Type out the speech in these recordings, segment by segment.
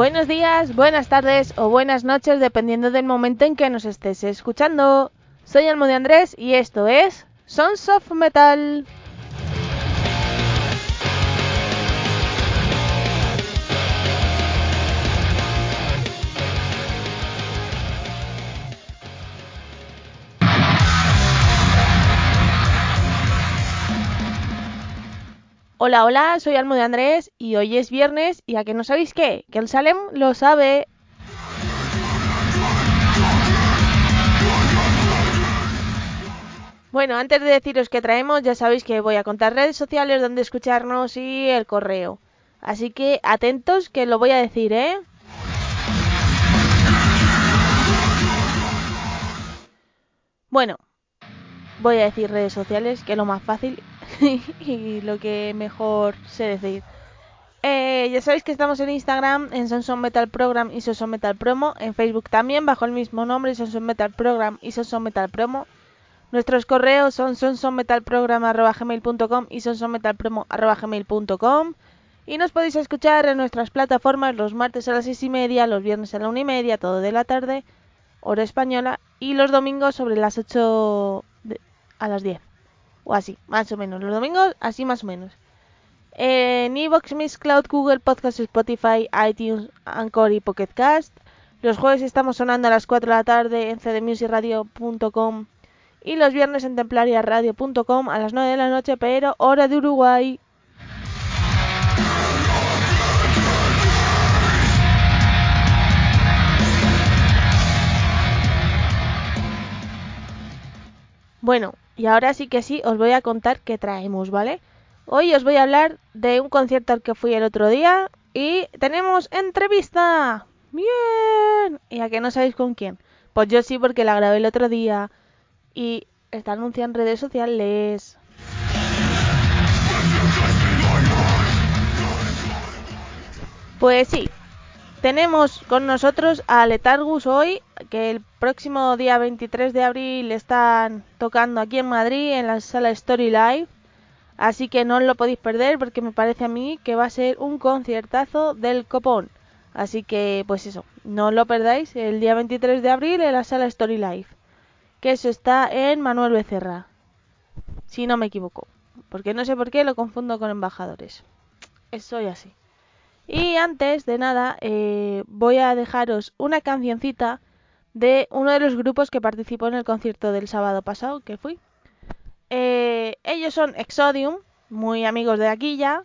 Buenos días, buenas tardes o buenas noches dependiendo del momento en que nos estés escuchando. Soy Almo de Andrés y esto es Sons of Metal. Hola, hola, soy Almo de Andrés y hoy es viernes y a que no sabéis qué, que el Salem lo sabe. Bueno, antes de deciros qué traemos, ya sabéis que voy a contar redes sociales donde escucharnos y el correo. Así que atentos que lo voy a decir, ¿eh? Bueno, voy a decir redes sociales, que es lo más fácil y lo que mejor sé decir. Eh, ya sabéis que estamos en Instagram, en Sonson Metal Program y Sonson Metal Promo. En Facebook también, bajo el mismo nombre, Sonson Metal Program y Sonson Metal Promo. Nuestros correos son sonsonmetalprogram.gmail.com y sonsonmetalpromo.gmail.com Y nos podéis escuchar en nuestras plataformas los martes a las seis y media, los viernes a la una y media, todo de la tarde, hora española, y los domingos sobre las 8 de- a las 10. O así, más o menos. Los domingos, así más o menos. En Evox, Miss Cloud, Google Podcast, Spotify, iTunes, Anchor y Pocket Cast. Los jueves estamos sonando a las 4 de la tarde en cdmusicradio.com y los viernes en templariaradio.com a las 9 de la noche, pero hora de Uruguay. Bueno, y ahora sí que sí os voy a contar qué traemos, ¿vale? Hoy os voy a hablar de un concierto al que fui el otro día y tenemos entrevista. Bien. ¿Y a que no sabéis con quién? Pues yo sí porque la grabé el otro día y está anunciada en redes sociales. Pues sí, tenemos con nosotros a Letargus hoy, que el próximo día 23 de abril están tocando aquí en Madrid en la sala Story Live. Así que no os lo podéis perder porque me parece a mí que va a ser un conciertazo del copón. Así que pues eso, no os lo perdáis el día 23 de abril en la sala Story Live. Que eso está en Manuel Becerra. Si no me equivoco. Porque no sé por qué lo confundo con embajadores. Soy así. Y antes de nada, eh, voy a dejaros una cancioncita de uno de los grupos que participó en el concierto del sábado pasado que fui. Eh, ellos son Exodium, muy amigos de aquí ya.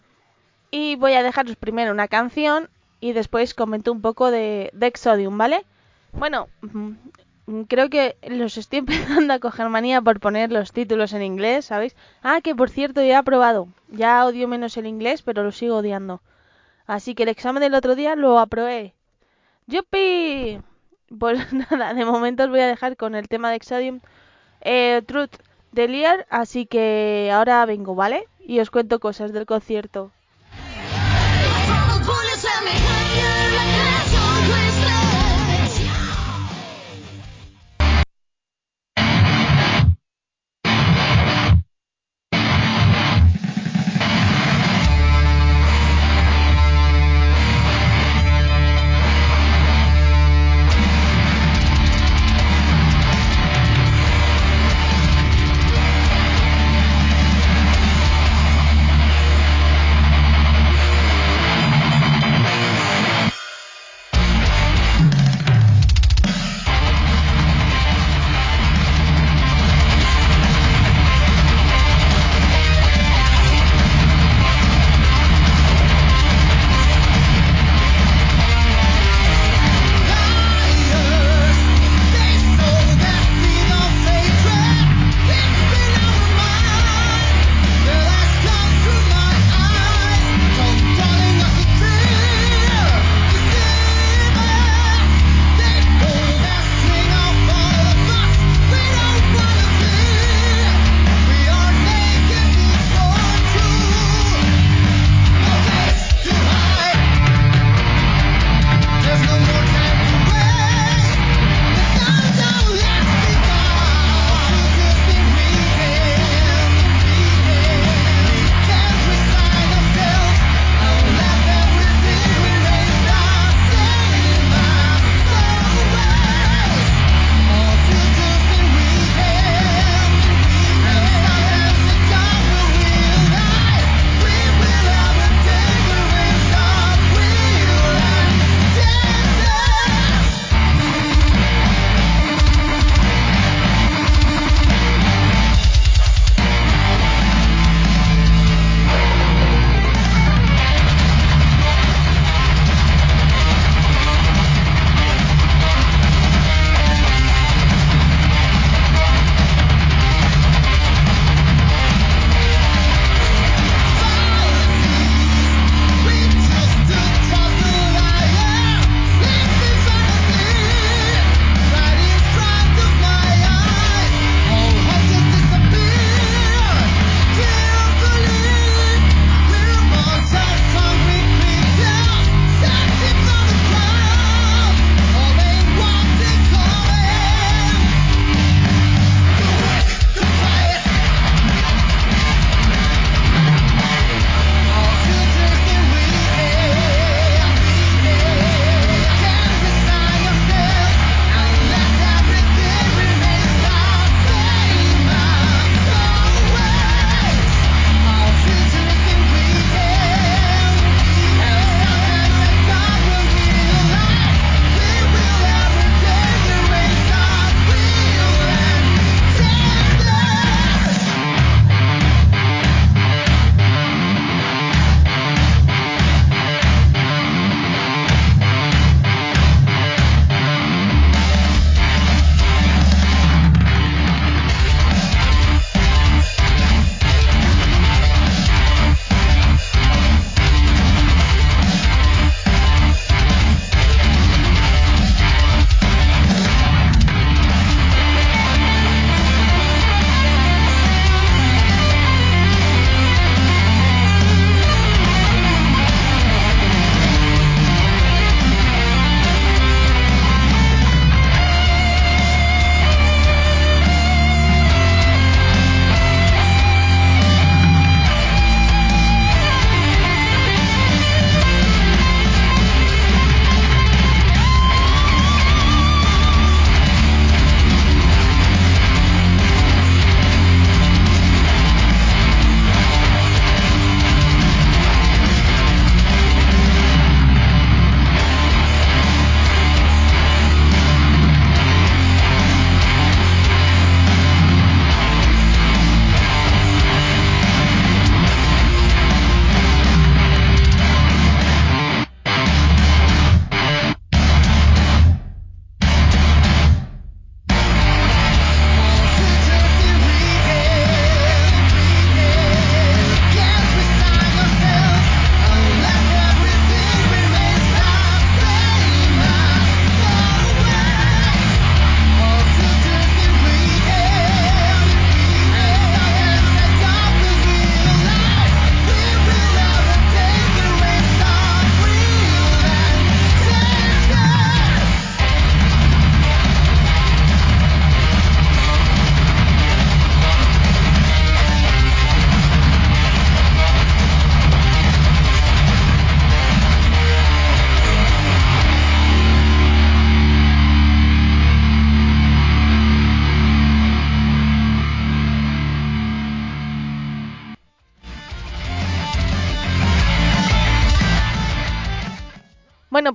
Y voy a dejaros primero una canción y después comento un poco de, de Exodium, ¿vale? Bueno, mm, creo que los estoy empezando a coger manía por poner los títulos en inglés, ¿sabéis? Ah, que por cierto ya he probado. Ya odio menos el inglés, pero lo sigo odiando. Así que el examen del otro día lo aprobé. ¡Yupi! Pues nada, de momento os voy a dejar con el tema de Exodium eh, Truth de Lear, así que ahora vengo, ¿vale? Y os cuento cosas del concierto.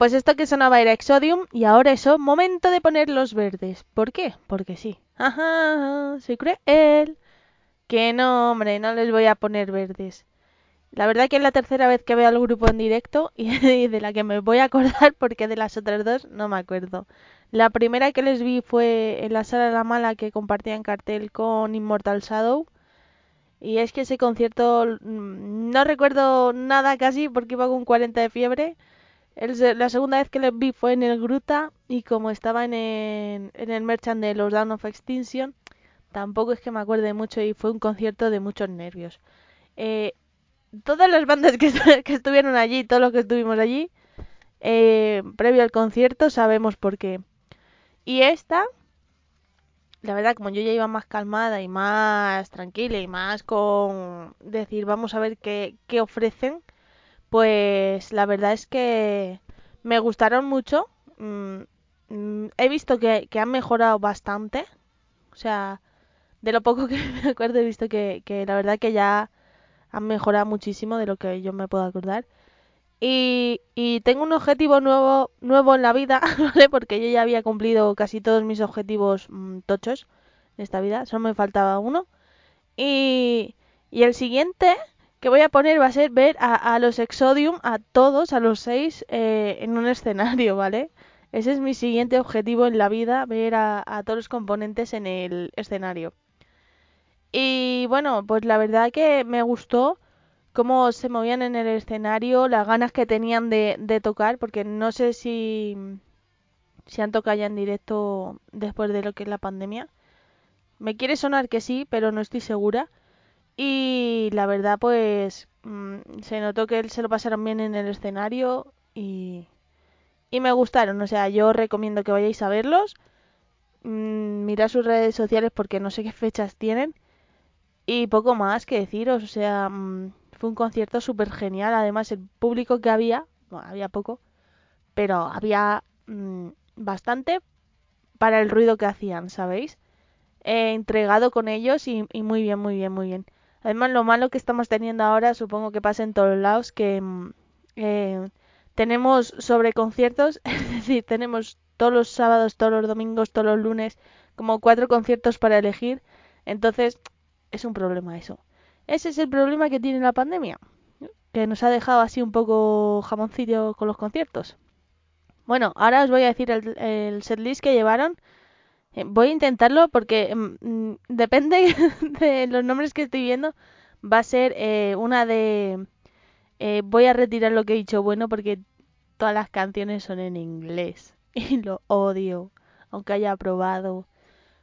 Pues esto que sonaba era Exodium y ahora eso, momento de poner los verdes. ¿Por qué? Porque sí. Ajá, soy cruel. Que no, hombre, no les voy a poner verdes. La verdad que es la tercera vez que veo al grupo en directo y de la que me voy a acordar porque de las otras dos no me acuerdo. La primera que les vi fue en la sala de la mala que compartían cartel con Immortal Shadow. Y es que ese concierto mm, no recuerdo nada casi porque iba con 40 de fiebre. La segunda vez que les vi fue en el Gruta y como estaba en el, en el merchant de los Down of Extinction, tampoco es que me acuerde mucho y fue un concierto de muchos nervios. Eh, todas las bandas que, estuvieron allí, todos los que estuvimos allí, eh, previo al concierto, sabemos por qué. Y esta, la verdad, como yo ya iba más calmada y más tranquila y más con decir, vamos a ver qué ofrecen, pues la verdad es que me gustaron mucho. Mm, mm, he visto que, han mejorado bastante. O sea, de lo poco que me acuerdo he visto que, la verdad que ya han mejorado muchísimo de lo que yo me puedo acordar. Y, tengo un objetivo nuevo, nuevo en la vida, ¿vale? Porque yo ya había cumplido casi todos mis objetivos mm, tochos de esta vida, solo me faltaba uno. Y, y el siguiente que voy a poner va a ser ver a, a los Exodium, a todos, a los seis, eh, en un escenario, ¿vale? Ese es mi siguiente objetivo en la vida, ver a, todos los componentes en el escenario. Y bueno, pues la verdad que me gustó cómo se movían en el escenario, las ganas que tenían de, de tocar, porque no sé si, si han tocado ya en directo después de lo que es la pandemia. Me quiere sonar que sí, pero no estoy segura. Y la verdad, pues mm, se notó que se lo pasaron bien en el escenario y, y me gustaron. O sea, yo recomiendo que vayáis a verlos. Mm, mirad sus redes sociales porque no sé qué fechas tienen. Y poco más que deciros, o sea, mm, fue un concierto súper genial. Además, el público que había, bueno, había poco, pero había mm, bastante para el ruido que hacían, ¿sabéis? He entregado con ellos y, muy bien, muy bien, muy bien. Además, lo malo que estamos teniendo ahora, supongo que pasa en todos lados, que mm, eh, tenemos sobre conciertos, es decir, tenemos todos los sábados, todos los domingos, todos los lunes, como cuatro conciertos para elegir. Entonces, es un problema eso. Ese es el problema que tiene la pandemia, que nos ha dejado así un poco jamoncillo con los conciertos. Bueno, ahora os voy a decir el, el setlist que llevaron. Eh, voy a intentarlo porque mm, mm, depende de los nombres que estoy viendo. Va a ser eh, una de... Eh, voy a retirar lo que he dicho bueno porque todas las canciones son en inglés y lo odio, aunque haya probado.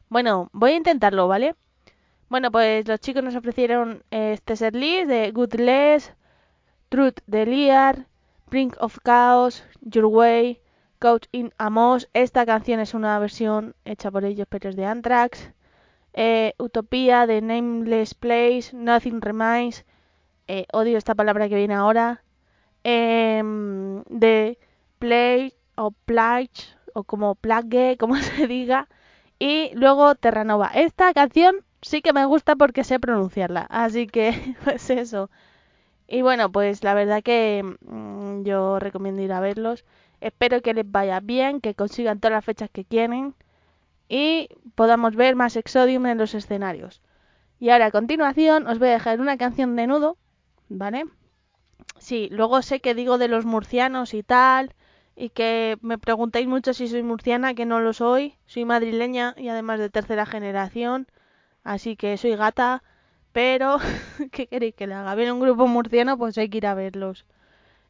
Bueno, voy a intentarlo, ¿vale? Bueno, pues los chicos nos ofrecieron este setlist de Good Less, Truth de Lear, Brink of Chaos, Your Way, Coach in Amos. Esta canción es una versión hecha por ellos, pero es de Anthrax. Eh, Utopía de Nameless Place, Nothing Remains. Eh, odio esta palabra que viene ahora. Eh, de Play o Plage, o como Plague, como se diga. Y luego Terranova. Esta canción sí que me gusta porque sé pronunciarla. Así que, pues eso. Y bueno, pues la verdad que mmm, yo recomiendo ir a verlos. Espero que les vaya bien, que consigan todas las fechas que quieren y podamos ver más Exodium en los escenarios. Y ahora a continuación os voy a dejar una canción de nudo, ¿vale? Sí, luego sé que digo de los murcianos y tal, y que me preguntáis mucho si soy murciana, que no lo soy, soy madrileña y además de tercera generación. Así que soy gata, pero ¿qué queréis que le haga? Viene un grupo murciano, pues hay que ir a verlos.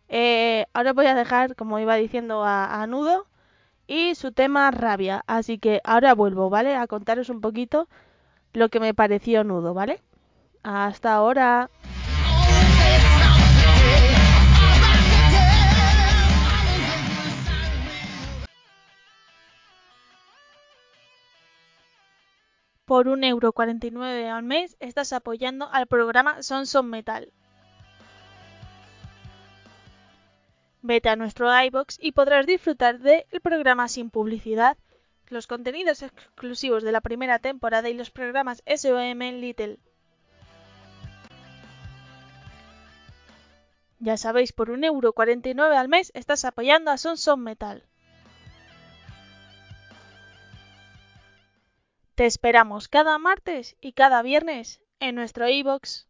Eh, ahora voy a dejar, como iba diciendo, a, Nudo y su tema rabia. Así que ahora vuelvo, ¿vale? A contaros un poquito lo que me pareció Nudo, ¿vale? Hasta ahora. Por un euro al mes estás apoyando al programa Sons of Metal. Vete a nuestro iBox y podrás disfrutar del programa sin publicidad, los contenidos exclusivos de la primera temporada y los programas SOM Little. Ya sabéis, por un euro 49 al mes estás apoyando a Son Son Metal. Te esperamos cada martes y cada viernes en nuestro iBox.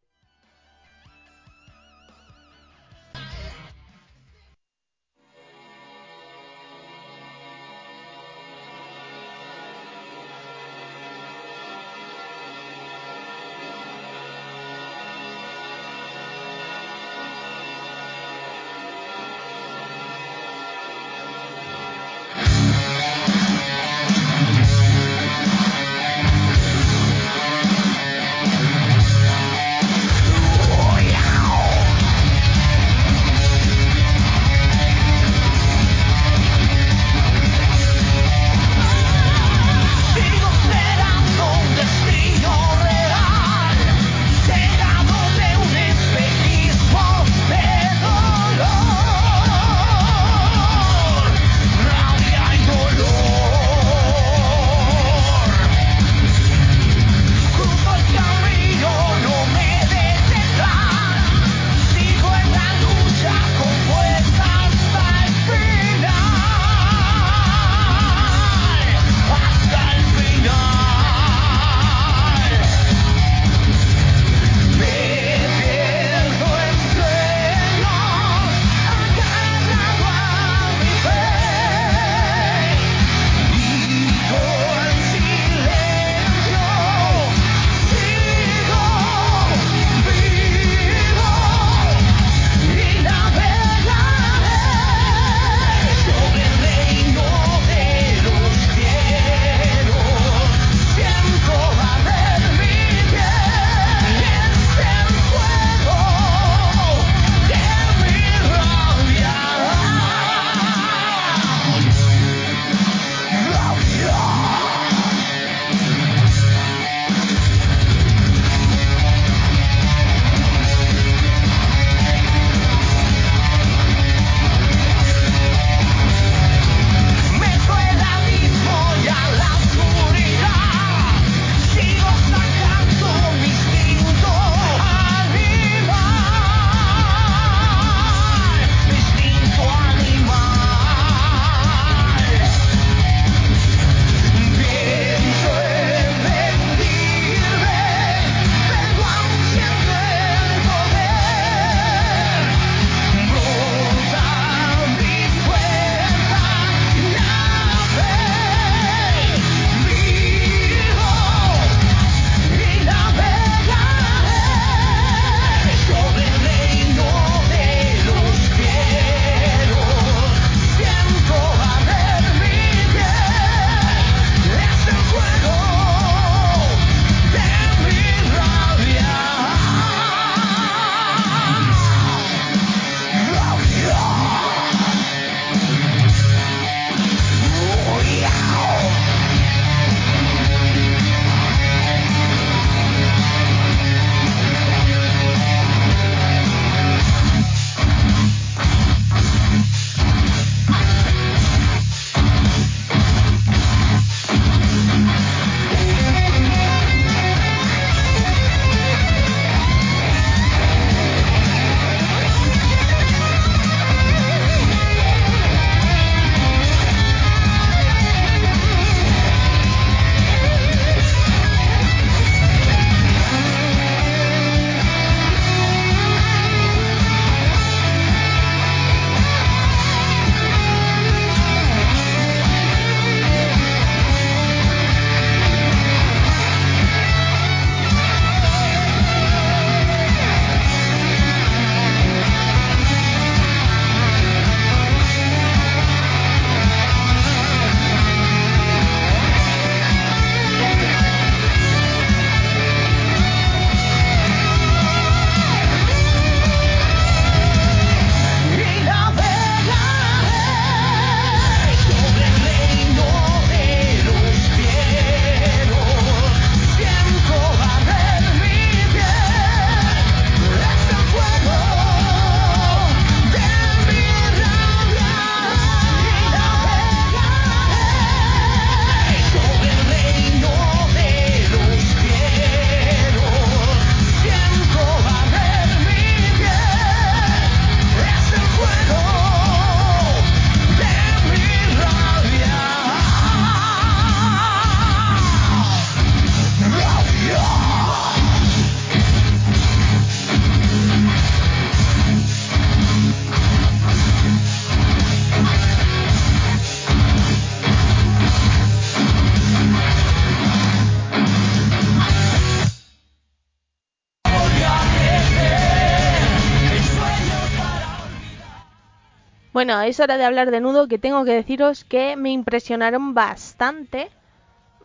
Bueno, es hora de hablar de nudo que tengo que deciros que me impresionaron bastante.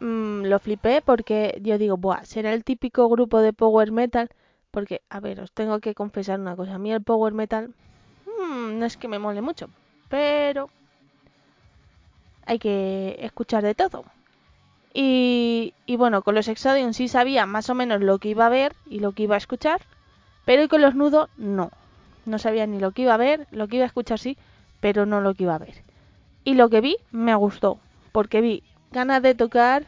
Mm, lo flipé porque yo digo, buah, será el típico grupo de power metal. Porque, a ver, os tengo que confesar una cosa. A mí el power metal mm, no es que me mole mucho, pero hay que escuchar de todo. Y, y bueno, con los Exodium sí sabía más o menos lo que iba a ver y lo que iba a escuchar, pero con los nudos no. No sabía ni lo que iba a ver, lo que iba a escuchar sí, pero no lo que iba a ver. Y lo que vi me gustó, porque vi ganas de tocar,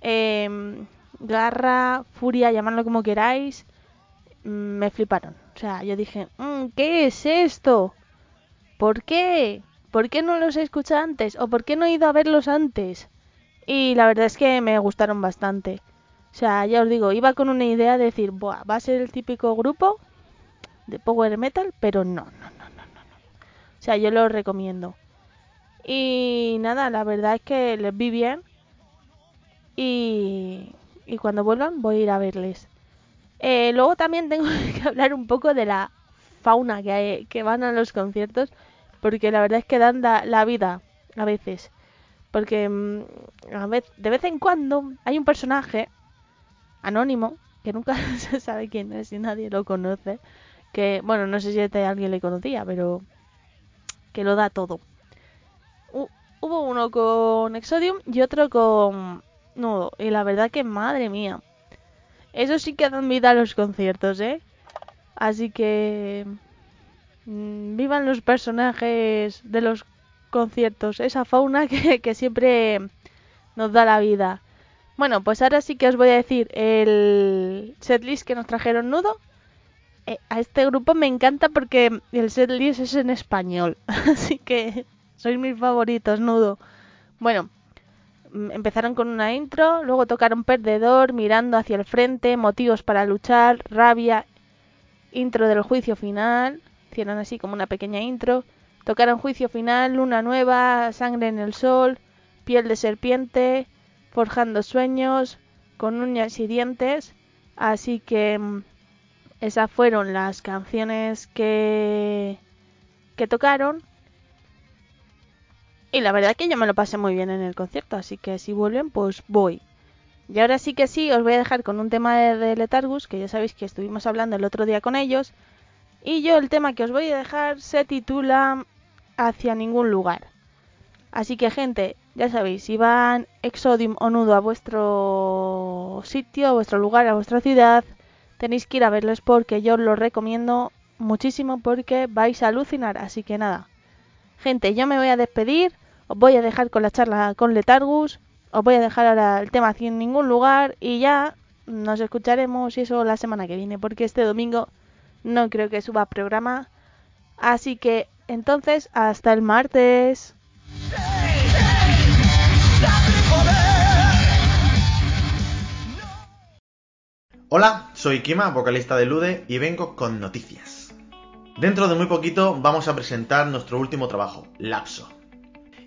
em, garra, furia, llamadlo como queráis, me fliparon. O sea, yo dije, mm, ¿qué es esto? ¿Por qué? ¿Por qué no los he escuchado antes? ¿O por qué no he ido a verlos antes? Y la verdad es que me gustaron bastante. O sea, ya os digo, iba con una idea de decir, Buah, va a ser el típico grupo de power metal, pero no, no, no, no. O sea, yo lo recomiendo. Y nada, la verdad es que les vi bien. Y, y cuando vuelvan voy a ir a verles. Eh, luego también tengo que hablar un poco de la fauna que, hay, que van a los conciertos. Porque la verdad es que dan la, la vida a veces. Porque mm, a vez, de vez en cuando hay un personaje anónimo que nunca se sabe quién es y nadie lo conoce. Que, bueno, no sé si este alguien le conocía, pero que lo da todo. hubo uno con Exodium y otro con Nudo. Y la verdad que, madre mía. Eso sí que dan vida a los conciertos, ¿eh? Así que... Mmm, vivan los personajes de los conciertos. Esa fauna que, que siempre nos da la vida. Bueno, pues ahora sí que os voy a decir el setlist que nos trajeron Nudo. Eh, a este grupo me encanta porque el setlist es en español. Así que sois mis favoritos, Nudo. Bueno, mm, empezaron con una intro, luego tocaron Perdedor, Mirando hacia el frente, Motivos para luchar, Rabia, intro del juicio final. Hicieron así como una pequeña intro. Tocaron Juicio final, Luna nueva, Sangre en el sol, Piel de serpiente, Forjando sueños, con uñas y dientes. Así que mm, esas fueron las canciones que, que tocaron. Y la verdad que yo me lo pasé muy bien en el concierto, así que si vuelven, pues voy. Y ahora sí que sí, os voy a dejar con un tema de, de Letargus, que ya sabéis que estuvimos hablando el otro día con ellos. Y yo el tema que os voy a dejar se titula Hacia ningún lugar. Así que gente, ya sabéis, si van Exodium o Nudo a vuestro sitio, a vuestro lugar, a vuestra ciudad, tenéis que ir a verles porque yo os lo recomiendo muchísimo porque vais a alucinar. Así que nada, gente, yo me voy a despedir, os voy a dejar con la charla con Letargus, os voy a dejar ahora el tema en ningún lugar y ya nos escucharemos y eso la semana que viene porque este domingo no creo que suba programa. Así que entonces, hasta el martes. Hola, soy Kima, vocalista de Lude, y vengo con noticias. Dentro de muy poquito vamos a presentar nuestro último trabajo, Lapso.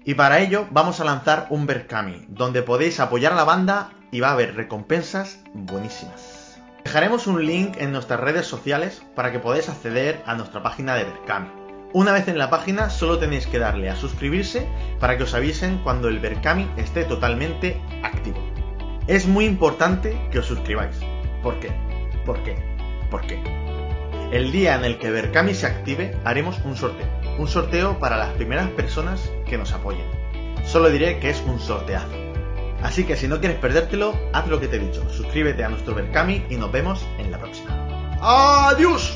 Y para ello vamos a lanzar un Berkami, donde podéis apoyar a la banda y va a haber recompensas buenísimas. Dejaremos un link en nuestras redes sociales para que podáis acceder a nuestra página de Berkami. Una vez en la página solo tenéis que darle a suscribirse para que os avisen cuando el Berkami esté totalmente activo. Es muy importante que os suscribáis. ¿Por qué? ¿Por qué? ¿Por qué? El día en el que Berkami se active haremos un sorteo. Un sorteo para las primeras personas que nos apoyen. Solo diré que es un sorteazo. Así que si no quieres perdértelo, haz lo que te he dicho. Suscríbete a nuestro Berkami y nos vemos en la próxima. ¡Adiós!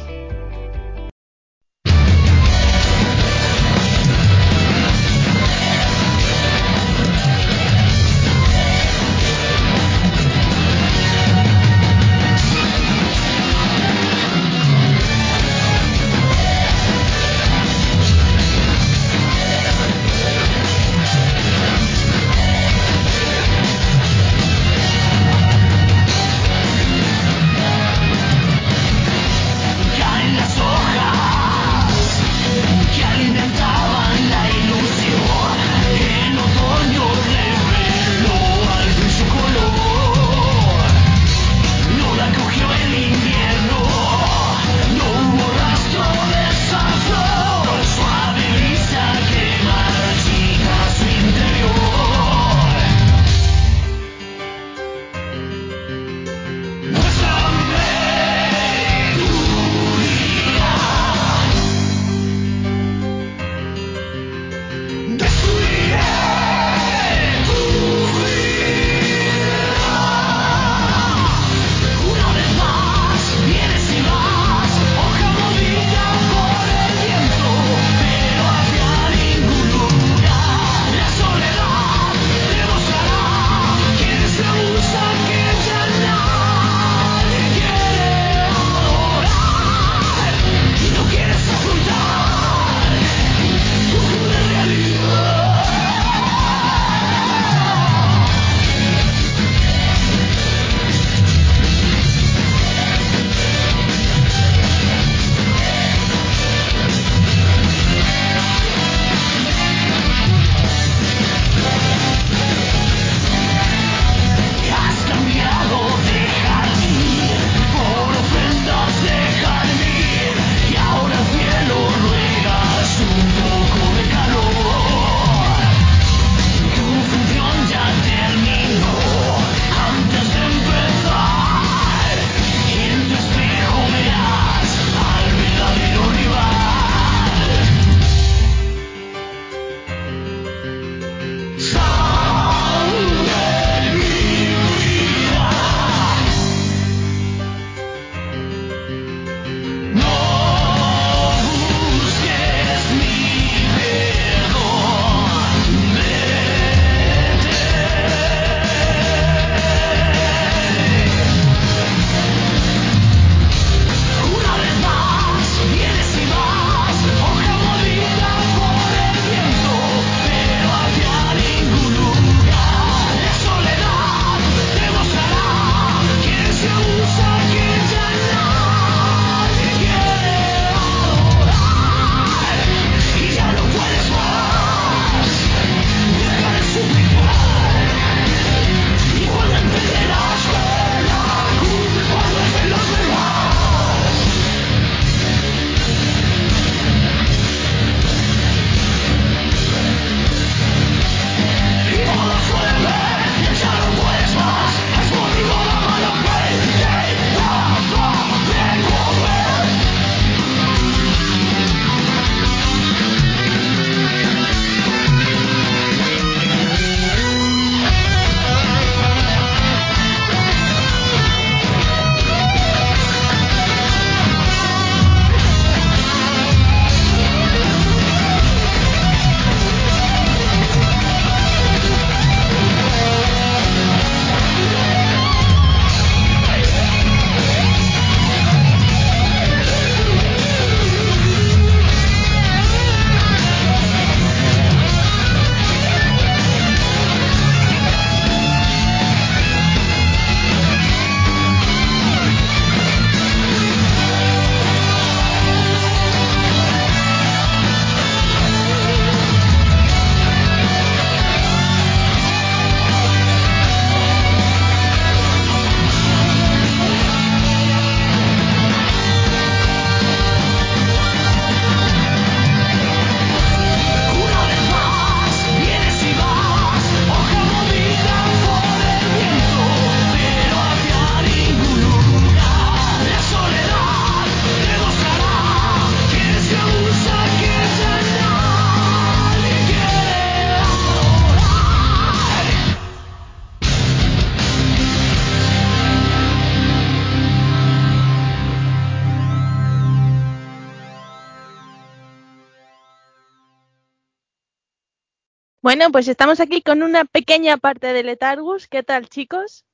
Bueno, pues estamos aquí con una pequeña parte de Letargus. ¿Qué tal, chicos?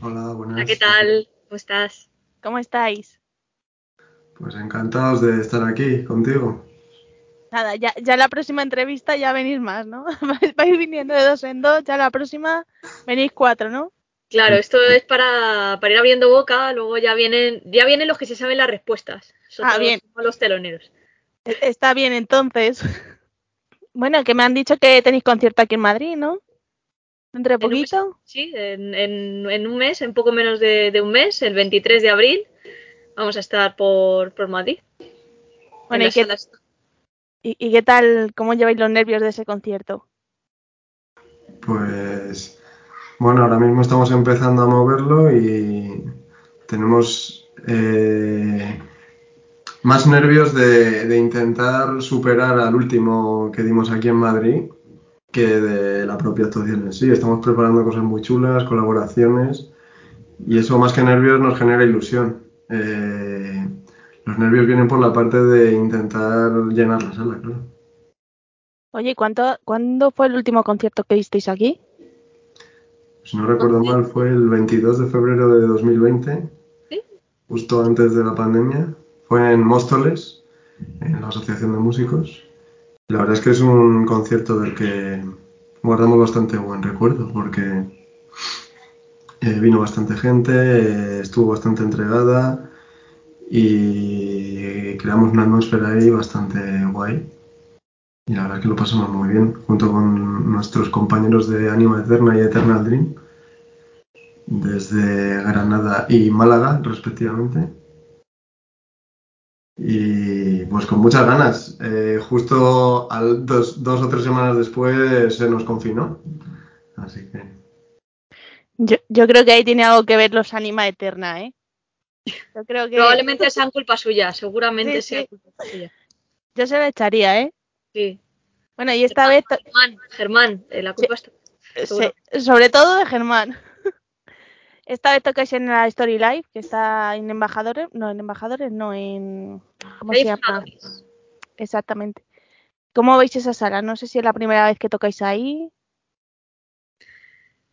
Hola, buenas. Hola, ¿qué tal? ¿Cómo estás? ¿Cómo estáis? Pues encantados de estar aquí contigo. Nada, ya, ya la próxima entrevista ya venís más, ¿no? Vais viniendo de dos en dos, ya la próxima venís cuatro, ¿no? Claro, esto es para, para ir abriendo boca, luego ya vienen, ya vienen los que se saben las respuestas. Ah, bien. Los teloneros. E- Está bien, entonces. Bueno, que me han dicho que tenéis concierto aquí en Madrid, ¿no? ¿Dentro de En mes- poquito? Sí, en, en- en un mes, en poco menos de, de un mes, el 23 de abril, vamos a estar por, por Madrid. en Bueno, ¿y qué, y, y qué tal, cómo lleváis los nervios de ese concierto? Pues bueno, ahora mismo estamos empezando a moverlo y tenemos eh, más nervios de, de intentar superar al último que dimos aquí en Madrid que de la propia actuación en sí. Estamos preparando cosas muy chulas, colaboraciones y eso más que nervios nos genera ilusión. Eh, los nervios vienen por la parte de intentar llenar la sala, claro. Oye, ¿cuánto, ¿cuándo fue el último concierto que disteis aquí? Si no recuerdo mal, fue el 22 de febrero de 2020, ¿Sí? justo antes de la pandemia. Fue en Móstoles, en la Asociación de Músicos. La verdad es que es un concierto del que guardamos bastante buen recuerdo, porque eh, vino bastante gente, estuvo bastante entregada y creamos una atmósfera ahí bastante guay. Y la verdad es que lo pasamos muy bien, junto con nuestros compañeros de Anima Eterna y Eternal Dream, desde Granada y Málaga, respectivamente. Y pues con muchas ganas. Eh, justo al, dos, dos o tres semanas después se nos confinó. Así que Yo, yo creo que ahí tiene algo que ver los Anima Eterna, ¿eh? Yo creo que Probablemente sean culpa suya, seguramente Sí, sea sí. culpa suya. yo se lo echaría, ¿eh? Sí. Bueno, y esta vez, to- Germán, Germán, eh, la culpa se- sobre todo de Germán. Esta vez tocáis en la Story Live, que está en Embajadores, no, en Embajadores, no, en... ¿Cómo se llama? Exactamente. ¿Cómo veis esa sala? No sé si es la primera vez que tocáis ahí.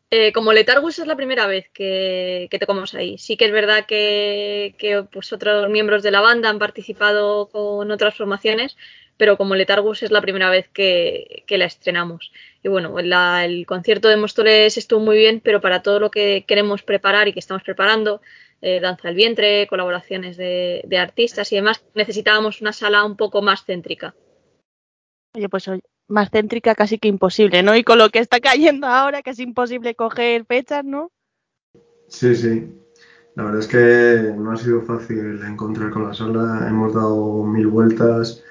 Eh, como Letargus es la primera vez que, que tocamos ahí. Sí que es verdad que, que, pues, otros miembros de la banda han participado con otras formaciones, pero como Letargus es la primera vez que, que la estrenamos. Y bueno, la- el concierto de Móstoles estuvo muy bien, pero para todo lo que queremos preparar y que estamos preparando, eh, Danza del Vientre, colaboraciones de, de artistas y demás, necesitábamos una sala un poco más céntrica. Oye, pues oye, más céntrica casi que imposible, ¿no? Y con lo que está cayendo ahora, casi imposible coger fechas, ¿no? sí, sí. La verdad es que no ha sido fácil encontrar con la sala. Hemos dado mil vueltas.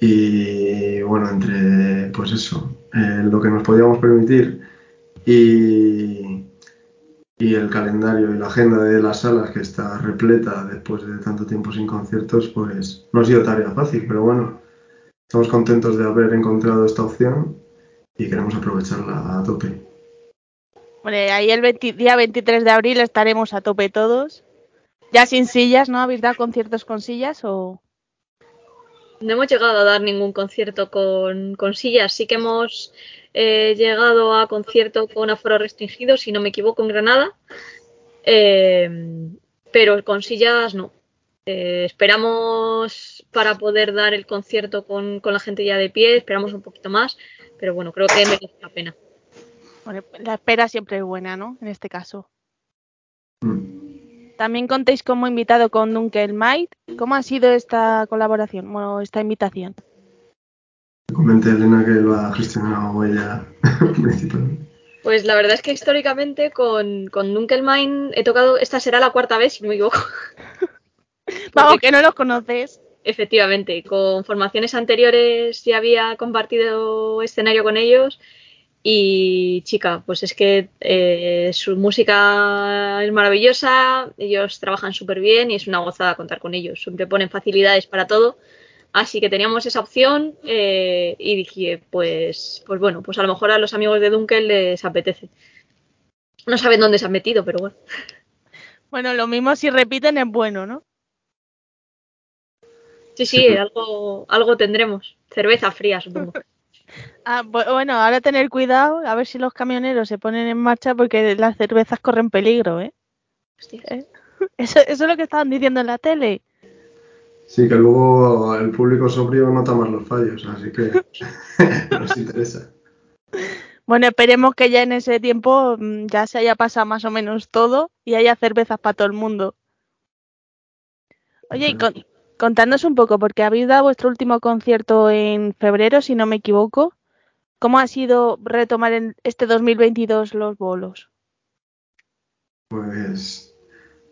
Y bueno, entre pues eso, eh, lo que nos podíamos permitir y, y el calendario y la agenda de las salas que está repleta después de tanto tiempo sin conciertos, pues no ha sido tarea fácil, pero bueno, estamos contentos de haber encontrado esta opción y queremos aprovecharla a tope. Bueno, ahí el 20 día 23 de abril estaremos a tope todos. Ya sin sillas, ¿no? ¿Habéis dado conciertos con sillas o...? No hemos llegado a dar ningún concierto con, con sillas. Sí que hemos eh, llegado a concierto con aforo restringido, si no me equivoco, en Granada. Eh, pero con sillas no. Eh, esperamos para poder dar el concierto con, con la gente ya de pie, esperamos un poquito más, pero bueno, creo que merece la pena. Bueno, la espera siempre es buena, ¿no? En este caso. Mm. También contéis como invitado con Dunkel Might. ¿Cómo ha sido esta colaboración? Bueno, esta invitación. Comenté Elena que lo ha gestionado ella principalmente. Pues la verdad es que históricamente con, con Dunkelmine he tocado, esta será la cuarta vez, si no me equivoco. Vamos, que no los conoces. Efectivamente, con formaciones anteriores ya había compartido escenario con ellos y chica, pues es que eh, su música es maravillosa, ellos trabajan súper bien y es una gozada contar con ellos, siempre ponen facilidades para todo, así que teníamos esa opción eh, y dije, pues, pues bueno, pues a lo mejor a los amigos de Dunkel les apetece. No saben dónde se han metido, pero bueno. Bueno, lo mismo si repiten es bueno, ¿no? Sí, sí, algo, algo tendremos. Cerveza fría, supongo. Ah, bueno, ahora tener cuidado, a ver si los camioneros se ponen en marcha porque las cervezas corren peligro, ¿eh? ¿Eh? Eso, eso es lo que estaban diciendo en la tele. Sí, que luego el público sobrio nota más los fallos, así que nos interesa. Bueno, esperemos que ya en ese tiempo mm, ya se haya pasado más o menos todo y haya cervezas para todo el mundo. Oye, y con, contadnos un poco, porque habéis dado vuestro último concierto en febrero, si no me equivoco. ¿Cómo ha sido retomar en este 2022 los bolos? Pues,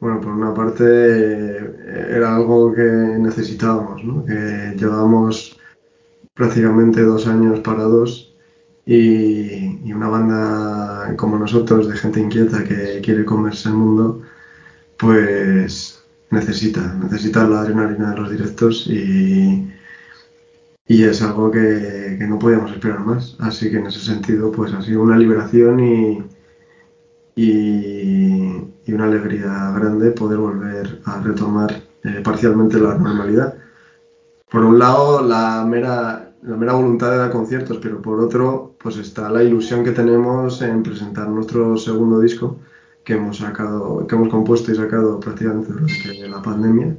bueno, por una parte eh, era algo que necesitábamos, ¿no? Que llevábamos prácticamente dos años parados y, y, una banda como nosotros, de gente inquieta que quiere comerse el mundo, pues necesita, necesita la adrenalina de los directos y, y es algo que, que, no podíamos esperar más. Así que en ese sentido, pues ha sido una liberación y, y, una alegría grande poder volver a retomar eh, parcialmente la normalidad. Por un lado, la mera, la mera voluntad de dar conciertos, pero por otro, pues está la ilusión que tenemos en presentar nuestro segundo disco que hemos sacado, que hemos compuesto y sacado prácticamente durante la pandemia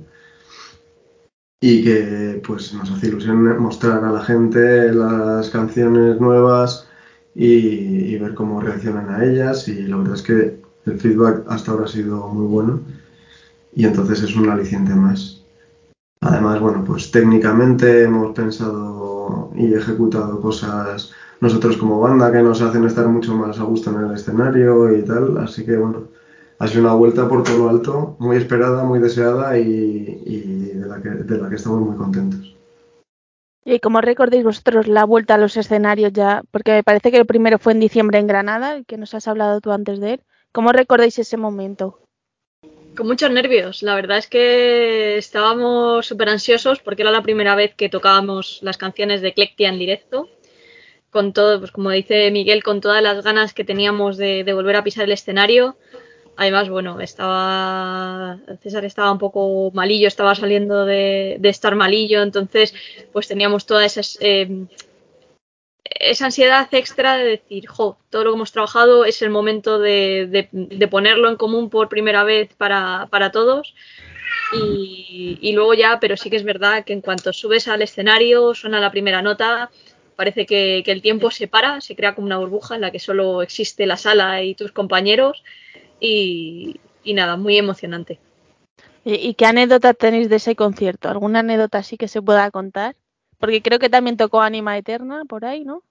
y que pues nos hace ilusión mostrar a la gente las canciones nuevas y, y, ver cómo reaccionan a ellas. Y la verdad es que el feedback hasta ahora ha sido muy bueno. Y entonces es un aliciente más. Además, bueno, pues técnicamente hemos pensado y ejecutado cosas nosotros como banda que nos hacen estar mucho más a gusto en el escenario y tal, así que bueno, ha sido una vuelta por todo lo alto, muy esperada, muy deseada y, y de, la que, de la que estamos muy contentos. ¿Y cómo recordáis vosotros la vuelta a los escenarios ya? Porque me parece que el primero fue en diciembre en Granada, el que nos has hablado tú antes de él. ¿Cómo recordáis ese momento? Con muchos nervios. La verdad es que estábamos súper ansiosos porque era la primera vez que tocábamos las canciones de Clectia en directo. Con todo, pues como dice Miguel, con todas las ganas que teníamos de, de volver a pisar el escenario. Además, bueno, estaba César estaba un poco malillo, estaba saliendo de, de estar malillo, entonces pues teníamos toda esa, eh, esa ansiedad extra de decir, jo, todo lo que hemos trabajado es el momento de, de, ponerlo en común por primera vez para, para todos. Y, y, luego ya, pero sí que es verdad que en cuanto subes al escenario, suena la primera nota, parece que, que el tiempo se para, se crea como una burbuja en la que solo existe la sala y tus compañeros y, y nada, muy emocionante. ¿Y, ¿Y, qué anécdota tenéis de ese concierto? ¿Alguna anécdota así que se pueda contar? Porque creo que también tocó Anima Eterna por ahí, ¿no?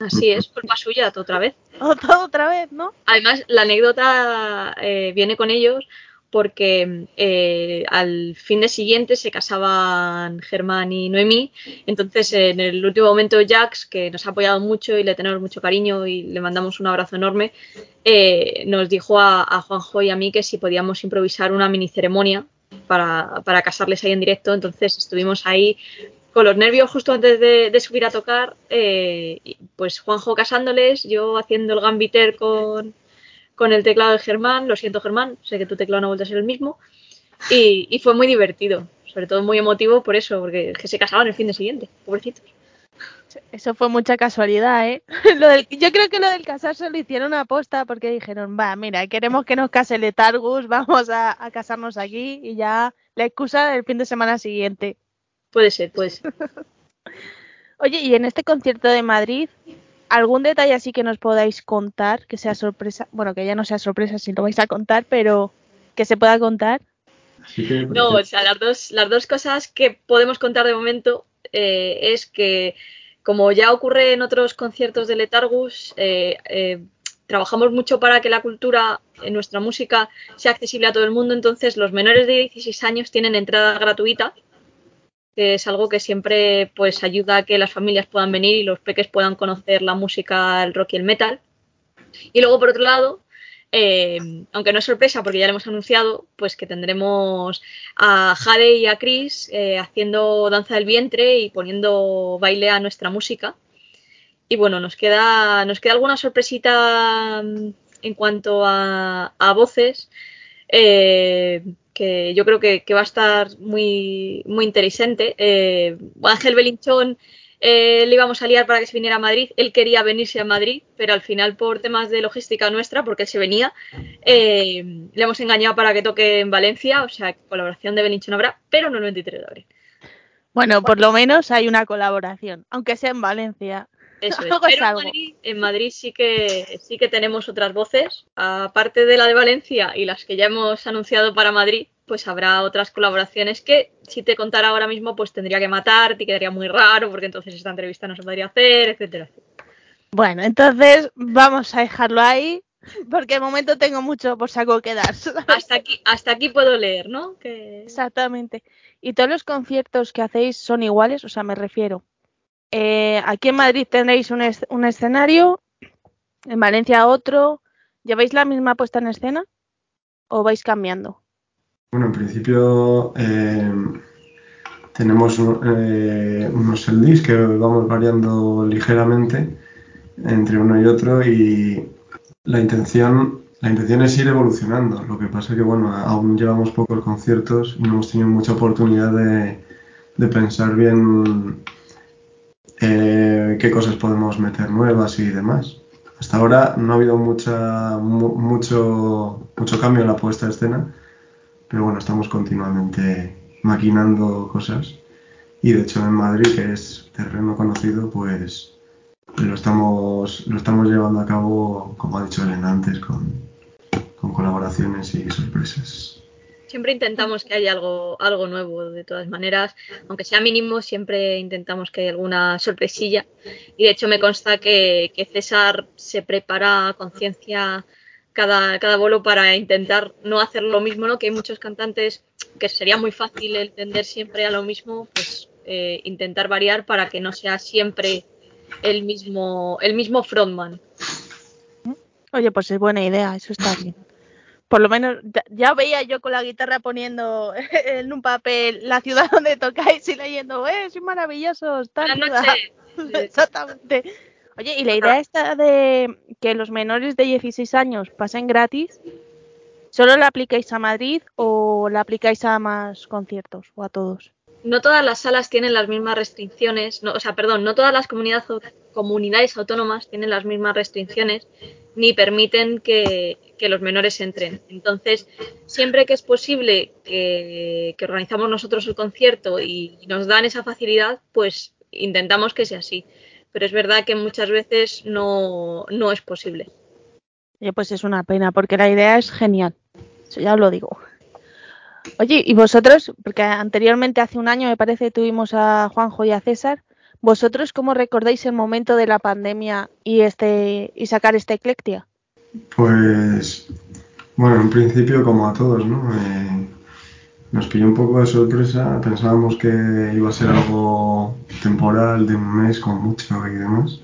Así es, culpa suya otra vez. Otra, otra vez, ¿no? Además, la anécdota eh, viene con ellos porque eh, al fin de siguiente se casaban Germán y Noemí. Entonces, en el último momento, Jax, que nos ha apoyado mucho y le tenemos mucho cariño y le mandamos un abrazo enorme, eh, nos dijo a, Juanjo y a mí que si podíamos improvisar una mini ceremonia para, para casarles ahí en directo. Entonces, estuvimos ahí con los nervios justo antes de, de subir a tocar, eh, pues Juanjo casándoles, yo haciendo el gambiter con, con el teclado de Germán, lo siento Germán, sé que tu teclado no vuelve a ser el mismo, y, y, fue muy divertido, sobre todo muy emotivo por eso, porque que se casaban el fin de siguiente, pobrecitos. Eso fue mucha casualidad, ¿eh? Lo del, yo creo que lo del casarse lo hicieron a posta porque dijeron, va, mira, queremos que nos case Letargus, vamos a, a casarnos aquí y ya la excusa del fin de semana siguiente. Puede ser, puede ser. Oye, y en este concierto de Madrid, ¿algún detalle así que nos podáis contar, que sea sorpresa? Bueno, que ya no sea sorpresa si lo vais a contar, pero que se pueda contar. No, o sea, las dos, las dos cosas que podemos contar de momento eh, es que, como ya ocurre en otros conciertos de Letargus, eh, eh, trabajamos mucho para que la cultura en nuestra música sea accesible a todo el mundo, entonces los menores de 16 años tienen entrada gratuita que es algo que siempre pues ayuda a que las familias puedan venir y los peques puedan conocer la música, el rock y el metal. Y luego, por otro lado, eh, aunque no es sorpresa porque ya lo hemos anunciado, pues que tendremos a Jade y a Chris eh, haciendo danza del vientre y poniendo baile a nuestra música. Y bueno, nos queda, nos queda alguna sorpresita mm, en cuanto a, a voces. Eh, que yo creo que, que va a estar muy, muy interesante. Eh, Ángel Belinchón eh, le íbamos a liar para que se viniera a Madrid. Él quería venirse a Madrid, pero al final por temas de logística nuestra, porque él se venía, eh, le hemos engañado para que toque en Valencia, o sea, colaboración de Belincho no habrá, pero no el 23 de abril. Bueno, por lo menos hay una colaboración, aunque sea en Valencia. Eso es. Pero en Madrid, en Madrid, sí que sí que tenemos otras voces, aparte de la de Valencia y las que ya hemos anunciado para Madrid, pues habrá otras colaboraciones que si te contara ahora mismo, pues tendría que matar, te quedaría muy raro, porque entonces esta entrevista no se podría hacer, etcétera. Bueno, entonces vamos a dejarlo ahí, porque de momento tengo mucho por saco que dar. Hasta aquí, hasta aquí puedo leer, ¿no? Que... Exactamente. ¿Y todos los conciertos que hacéis son iguales? O sea, me refiero. Eh, aquí en Madrid tenéis un, es un, escenario, en Valencia otro. ¿Lleváis la misma puesta en escena o vais cambiando? Bueno, en principio eh, tenemos eh, unos LDs que vamos variando ligeramente entre uno y otro y la intención, es ir evolucionando. Lo que pasa es que bueno, aún llevamos pocos conciertos y no hemos tenido mucha oportunidad de pensar bien eh, qué cosas podemos meter nuevas y demás. Hasta ahora no ha habido mucha, mu mucho, mucho cambio en la puesta de escena, pero bueno, estamos continuamente maquinando cosas. Y de hecho en Madrid, que es terreno conocido, pues lo estamos, lo estamos llevando a cabo, como ha dicho Elena antes, con, con colaboraciones y sorpresas. Siempre intentamos que haya algo, algo nuevo, de todas maneras, aunque sea mínimo, siempre intentamos que haya alguna sorpresilla. Y de hecho me consta que, que César se prepara a conciencia cada, cada bolo para intentar no hacer lo mismo, ¿no? Que hay muchos cantantes que sería muy fácil entender siempre a lo mismo, pues eh, intentar variar para que no sea siempre el mismo, el mismo frontman. Oye, pues es buena idea, eso está bien por lo menos ya veía yo con la guitarra poniendo en un papel la ciudad donde tocáis y leyendo, ¡eh, soy maravilloso! Exactamente. Oye, y la idea esta de que los menores de 16 años pasen gratis, ¿solo la aplicáis a Madrid o la aplicáis a más conciertos o a todos? No todas las salas tienen las mismas restricciones, no, o sea, perdón, no todas las comunidades, comunidades autónomas tienen las mismas restricciones ni permiten que, que los menores entren. Entonces, siempre que es posible que, organizamos nosotros el concierto y nos dan esa facilidad, pues intentamos que sea así. Pero es verdad que muchas veces no, no es posible. Oye, pues es una pena, porque la idea es genial. Eso ya lo digo. Oye, ¿y vosotros? Porque anteriormente, hace un año, me parece, tuvimos a Juanjo y a César. ¿Vosotros cómo recordáis el momento de la pandemia y este y sacar este Eclectia? Pues, bueno, en principio como a todos, ¿no? Eh, nos pilló un poco de sorpresa, pensábamos que iba a ser algo temporal, de un mes con mucho y demás.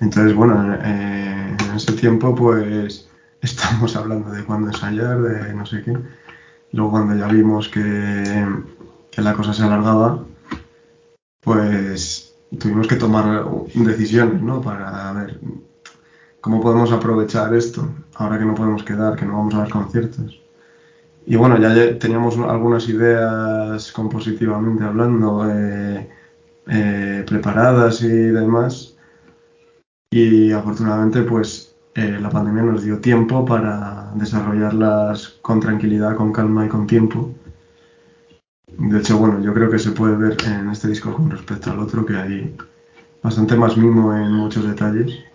Entonces, bueno, eh, en ese tiempo pues estamos hablando de cuándo ensayar, de no sé qué. Luego cuando ya vimos que, que la cosa se alargaba, pues tuvimos que tomar decisiones, ¿no? Para ver ¿Cómo podemos aprovechar esto ahora que no podemos quedar, que no vamos a dar conciertos? Y bueno, ya teníamos algunas ideas compositivamente hablando, eh, eh, preparadas y demás. Y afortunadamente, pues eh, la pandemia nos dio tiempo para desarrollarlas con tranquilidad, con calma y con tiempo. De hecho, bueno, yo creo que se puede ver en este disco con respecto al otro que hay bastante más mimo en muchos detalles.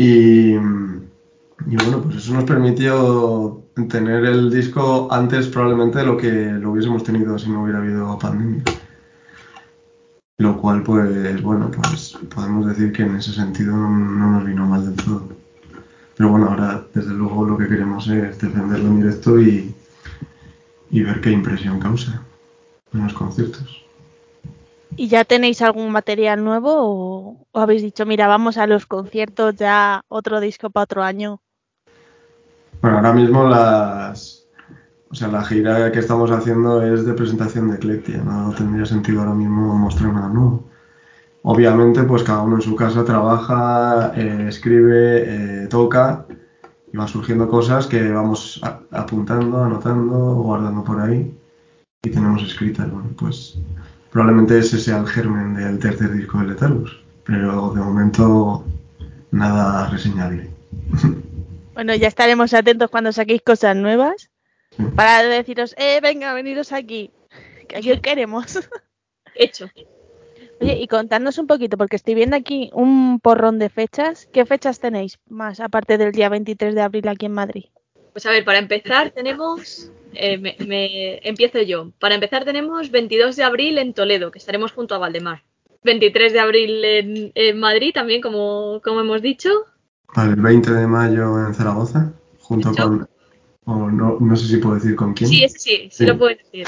Y, bueno, pues eso nos permitió tener el disco antes probablemente de lo que lo hubiésemos tenido si no hubiera habido pandemia. Lo cual, pues bueno, pues podemos decir que en ese sentido no, nos vino mal del todo. Pero bueno, ahora desde luego lo que queremos es defenderlo en directo y, y ver qué impresión causa en los conciertos. ¿Y ya tenéis algún material nuevo o, habéis dicho, mira, vamos a los conciertos ya otro disco para otro año? Bueno, ahora mismo las, o sea, la gira que estamos haciendo es de presentación de Eclectia, no tendría sentido ahora mismo mostrar nada nuevo. Obviamente, pues cada uno en su casa trabaja, eh, escribe, eh, toca y van surgiendo cosas que vamos apuntando, anotando, guardando por ahí y tenemos escritas. Bueno, pues probablemente ese sea el germen del tercer disco de Letargus. Pero de momento nada reseñable. Bueno, ya estaremos atentos cuando saquéis cosas nuevas Sí. para deciros, eh, venga, veniros aquí, que aquí os queremos. Hecho. Oye, y contadnos un poquito, porque estoy viendo aquí un porrón de fechas. ¿Qué fechas tenéis más, aparte del día 23 de abril aquí en Madrid? Pues a ver, para empezar tenemos, eh, me, me- empiezo yo. Para empezar tenemos 22 de abril en Toledo, que estaremos junto a Valdemar. 23 de abril en, en Madrid también, como, como hemos dicho. El 20 de mayo en Zaragoza, junto con. O no, no sé si puedo decir con quién. Sí, ese sí, sí, Sí. lo puedes decir.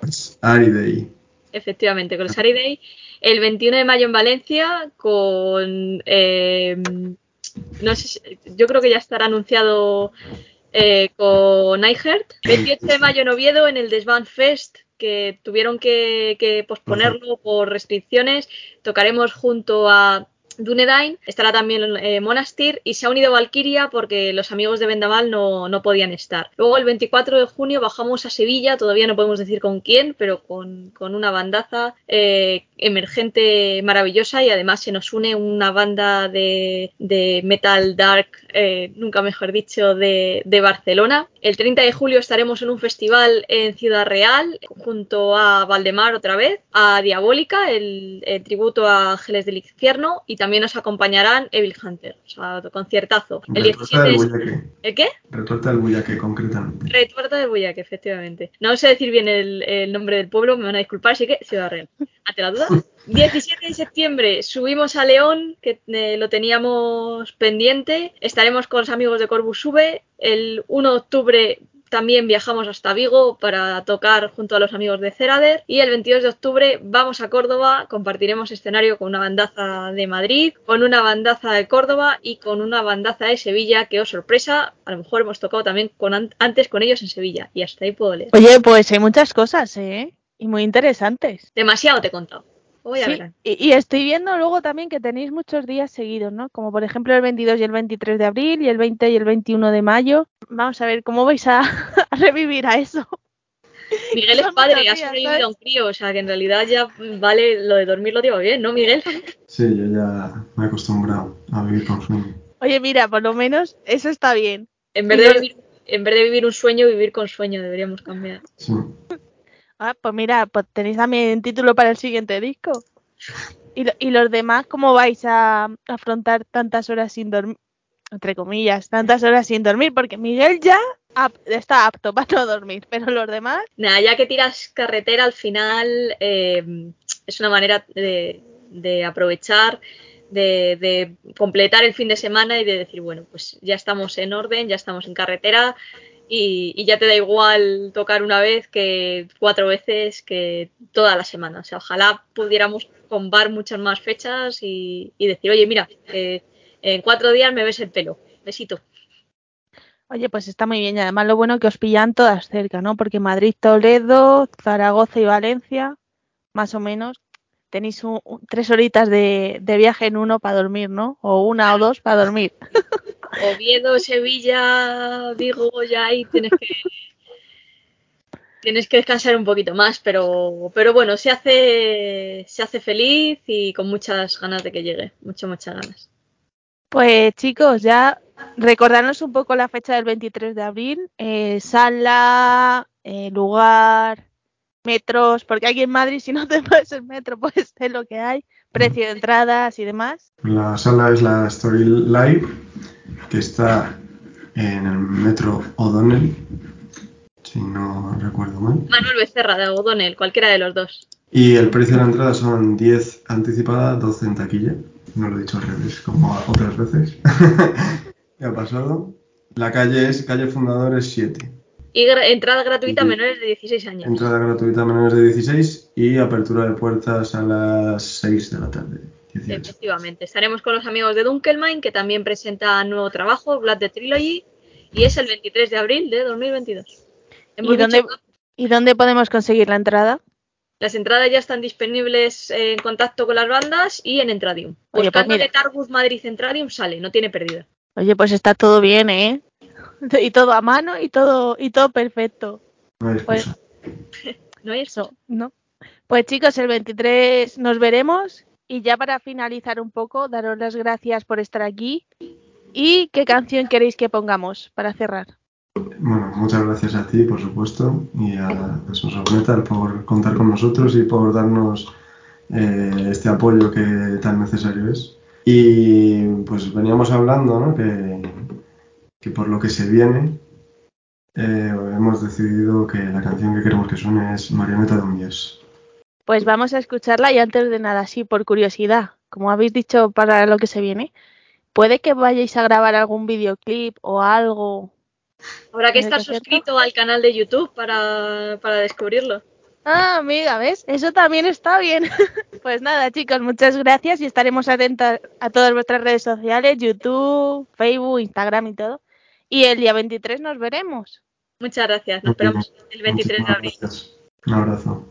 Pues Ari Day. Efectivamente, con el Sari Day. El 21 de mayo en Valencia con... eh, no sé, yo creo que ya estará anunciado eh, con iHeart. 28 de mayo en Oviedo en el Desvant Fest que tuvieron que, que posponerlo por restricciones. Tocaremos junto a Dunedain, estará también eh, Monastir y se ha unido Valkyria porque los amigos de Vendaval no, no podían estar. Luego el 24 de junio bajamos a Sevilla, todavía no podemos decir con quién, pero con, con una bandaza eh, emergente maravillosa y además se nos une una banda de, de metal dark, eh, nunca mejor dicho, de, de Barcelona. El 30 de julio estaremos en un festival en Ciudad Real junto a Valdemar otra vez, a Diabólica, el, tributo a Ángeles del Infierno y también nos acompañarán Evil Hunter, o sea, conciertazo. El Retuerta 17 del es... ¿El qué? Retuerta del Bullaque, concretamente. Retuerta del Bullaque, efectivamente. No sé decir bien el, el nombre del pueblo, me van a disculpar, así que Ciudad Real. ¿Ante la duda? 17 de septiembre subimos a León, que eh, lo teníamos pendiente. Estaremos con los amigos de Corbus Sube. El 1 de octubre también viajamos hasta Vigo para tocar junto a los amigos de Cerader. Y el 22 de octubre vamos a Córdoba, compartiremos escenario con una bandaza de Madrid, con una bandaza de Córdoba y con una bandaza de Sevilla, que, oh sorpresa, a lo mejor hemos tocado también con antes con ellos en Sevilla. Y hasta ahí puedo leer. Oye, pues hay muchas cosas, ¿eh? Y muy interesantes. Demasiado te he contado. Voy a Sí, ver. y, y estoy viendo luego también que tenéis muchos días seguidos, ¿no? Como por ejemplo el 22 y el 23 de abril y el 20 y el 21 de mayo. Vamos a ver cómo vais a, a revivir a eso. Miguel es padre, ha días, sobrevivido ¿sabes? a un crío, o sea que en realidad ya vale lo de dormir lo lleva bien, ¿no, Miguel? Sí, yo ya me he acostumbrado a vivir con sueño. Oye, mira, por lo menos eso está bien. En vez de vivir, en vez de vivir un sueño, vivir con sueño, deberíamos cambiar. Sí. Ah, pues mira, pues tenéis también título para el siguiente disco. ¿Y, y los demás cómo vais a afrontar tantas horas sin dormir? Entre comillas, tantas horas sin dormir, porque Miguel ya está apto para no dormir, pero los demás, Nada, ya que tiras carretera al final eh, es una manera de, de aprovechar, de, de completar el fin de semana y de decir, bueno, pues ya estamos en orden, ya estamos en carretera y, y ya te da igual tocar una vez que cuatro veces que toda la semana. O sea, ojalá pudiéramos combar muchas más fechas y, decir, oye, mira, eh, en cuatro días me ves el pelo. Besito. oye, pues está muy bien. Y además lo bueno que os pillan todas cerca, ¿no? Porque Madrid, Toledo, Zaragoza y Valencia, más o menos, tenéis un- tres horitas de, de viaje en uno para dormir, ¿no? O una o dos para dormir. Oviedo, Sevilla, Vigo, ya ahí tienes que tienes que descansar un poquito más, pero pero bueno, se hace se hace feliz y con muchas ganas de que llegue, muchas muchas ganas. Pues chicos, ya recordarnos un poco la fecha del 23 de abril, eh, sala, eh, lugar, metros, porque aquí en Madrid si no te puedes el metro, pues es lo que hay, precio de entradas y demás. La sala es la Story Live, que está en el metro O'Donnell, si no recuerdo mal. Manuel Becerra de O'Donnell, cualquiera de los dos. Y el precio de la entrada son 10 anticipada, 12 en taquilla. No lo he dicho al revés, como otras veces. ¿Qué ha pasado? La calle es calle Fundadores 7. Y gra- entrada gratuita a menores de 16 años. Entrada gratuita a menores de 16 y apertura de puertas a las 6 de la tarde. 18. Efectivamente, estaremos con los amigos de Dunkelmine, que también presenta nuevo trabajo, Blood the Trilogy, y es el 23 de abril de 2022. Hemos ¿Y dónde, dicho- ¿Y dónde podemos conseguir la entrada? Las entradas ya están disponibles en contacto con las bandas y en Entradium. Oye, pues Buscando mira. Letargus Madrid Entradium sale, no tiene pérdida. Oye, pues está todo bien, ¿eh? Y todo a mano y todo y todo perfecto. No hay Pues-. No hay eso. ¿no? Pues chicos, el 23 nos veremos y ya para finalizar un poco, daros las gracias por estar aquí y qué canción queréis que pongamos para cerrar. Bueno, muchas gracias a ti, por supuesto, y a Sosos Metal por contar con nosotros y por darnos eh, este apoyo que tan necesario es. Y pues veníamos hablando, ¿no? Que, que por lo que se viene, eh, hemos decidido que la canción que queremos que suene es Marioneta de un Dios. Pues vamos a escucharla y antes de nada, sí, por curiosidad, como habéis dicho para lo que se viene, ¿puede que vayáis a grabar algún videoclip o algo? Habrá que estar suscrito al canal de YouTube para, para descubrirlo. Ah, amiga, ¿ves? Eso también está bien. pues nada, chicos, muchas gracias y estaremos atentos a todas vuestras redes sociales, YouTube, Facebook, Instagram y todo. Y el día 23 nos veremos. Muchas gracias. Nos esperamos el 23 de abril. Gracias. Un abrazo.